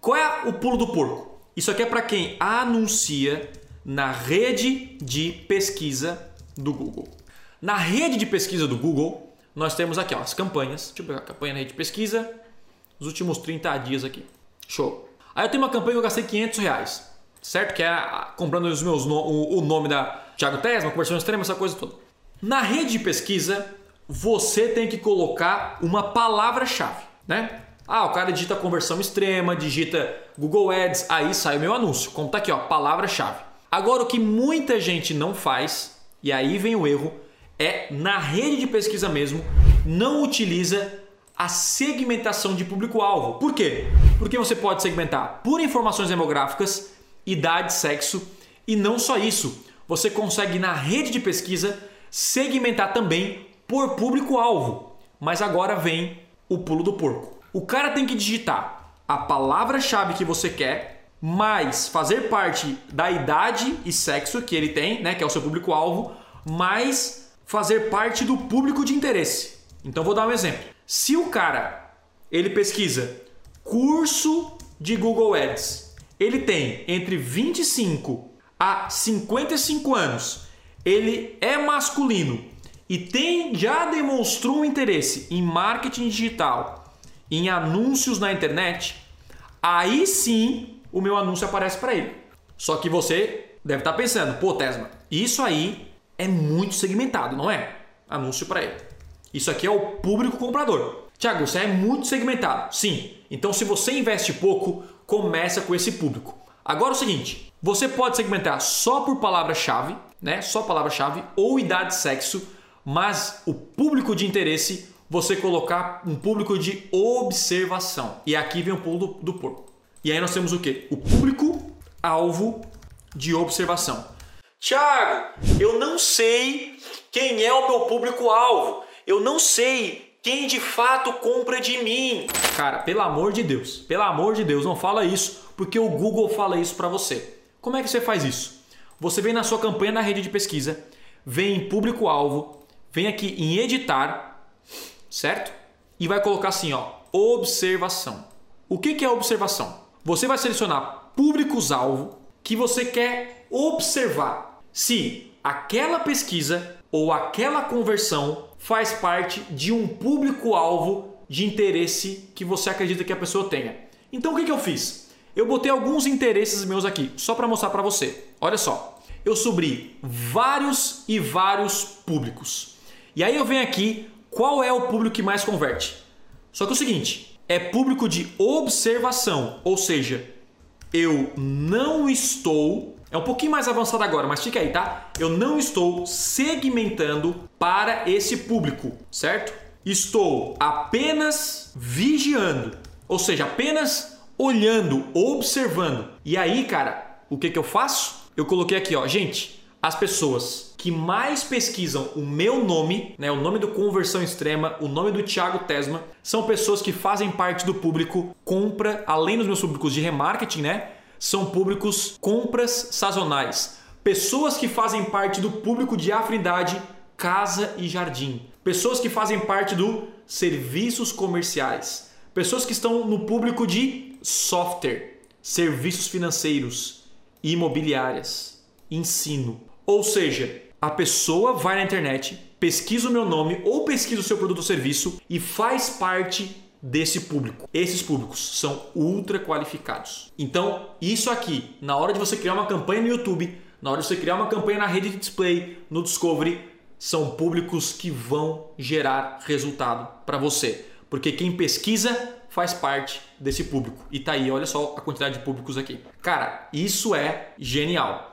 Qual é o pulo do porco? Isso aqui é para quem anuncia na rede de pesquisa do Google. Na rede de pesquisa do Google, nós temos aqui ó, as campanhas. Deixa eu pegar a campanha na rede de pesquisa. Os últimos 30 dias aqui. Show. Aí eu tenho uma campanha que eu gastei 500 reais. Certo? Que é comprando os meus, o, o nome da Thiago Tesma, conversão extrema, essa coisa toda. Na rede de pesquisa, você tem que colocar uma palavra-chave, né? Ah, o cara digita conversão extrema, digita Google Ads, aí sai o meu anúncio. Como tá aqui, ó, palavra-chave. Agora o que muita gente não faz, e aí vem o erro, é na rede de pesquisa mesmo, não utiliza a segmentação de público-alvo. Por quê? Porque você pode segmentar por informações demográficas, idade, sexo e não só isso. Você consegue na rede de pesquisa segmentar também por público-alvo. Mas agora vem o pulo do porco. O cara tem que digitar a palavra-chave que você quer, mais fazer parte da idade e sexo que ele tem, né, que é o seu público-alvo, mais fazer parte do público de interesse. Então vou dar um exemplo. Se o cara ele pesquisa curso de Google Ads, ele tem entre 25 a 55 anos, ele é masculino e tem já demonstrou um interesse em marketing digital, em anúncios na internet, aí sim o meu anúncio aparece para ele. Só que você deve estar tá pensando, pô, Tesma, isso aí é muito segmentado, não é? Anúncio para ele. Isso aqui é o público comprador. Tiago, isso é muito segmentado. Sim. Então, se você investe pouco, começa com esse público. Agora é o seguinte: você pode segmentar só por palavra-chave, né? Só palavra-chave ou idade, sexo mas o público de interesse você colocar um público de observação. E aqui vem o pulo do, do porco. E aí nós temos o que? O público alvo de observação. Tiago, eu não sei quem é o meu público alvo. Eu não sei quem de fato compra de mim. Cara, pelo amor de Deus, pelo amor de Deus, não fala isso, porque o Google fala isso para você. Como é que você faz isso? Você vem na sua campanha na rede de pesquisa, vem em público alvo, vem aqui em editar, certo? E vai colocar assim, ó, observação. O que, é observação? Você vai selecionar públicos-alvo que você quer observar se aquela pesquisa ou aquela conversão faz parte de um público-alvo de interesse que você acredita que a pessoa tenha. Então o que, que eu fiz? Eu botei alguns interesses meus aqui, só para mostrar para você. Olha só, eu subi vários e vários públicos. E aí eu venho aqui, qual é o público que mais converte? Só que é o seguinte, é público de observação, ou seja, eu não estou, é um pouquinho mais avançado agora, mas fica aí, tá? Eu não estou segmentando para esse público, certo? Estou apenas vigiando, ou seja, apenas olhando, observando. E aí, cara, o que que eu faço? Eu coloquei aqui, ó, gente, as pessoas que mais pesquisam o meu nome, né, o nome do Conversão Extrema, o nome do Thiago Tesma, são pessoas que fazem parte do público compra, além dos meus públicos de remarketing, né? São públicos compras sazonais. Pessoas que fazem parte do público de afinidade casa e jardim. Pessoas que fazem parte do serviços comerciais. Pessoas que estão no público de software, serviços financeiros, imobiliárias, ensino. Ou seja, a pessoa vai na internet, pesquisa o meu nome ou pesquisa o seu produto ou serviço e faz parte desse público. Esses públicos são ultra qualificados. Então, isso aqui, na hora de você criar uma campanha no YouTube, na hora de você criar uma campanha na rede de display, no Discovery, são públicos que vão gerar resultado para você. Porque quem pesquisa faz parte desse público. E tá aí, olha só a quantidade de públicos aqui. Cara, isso é genial.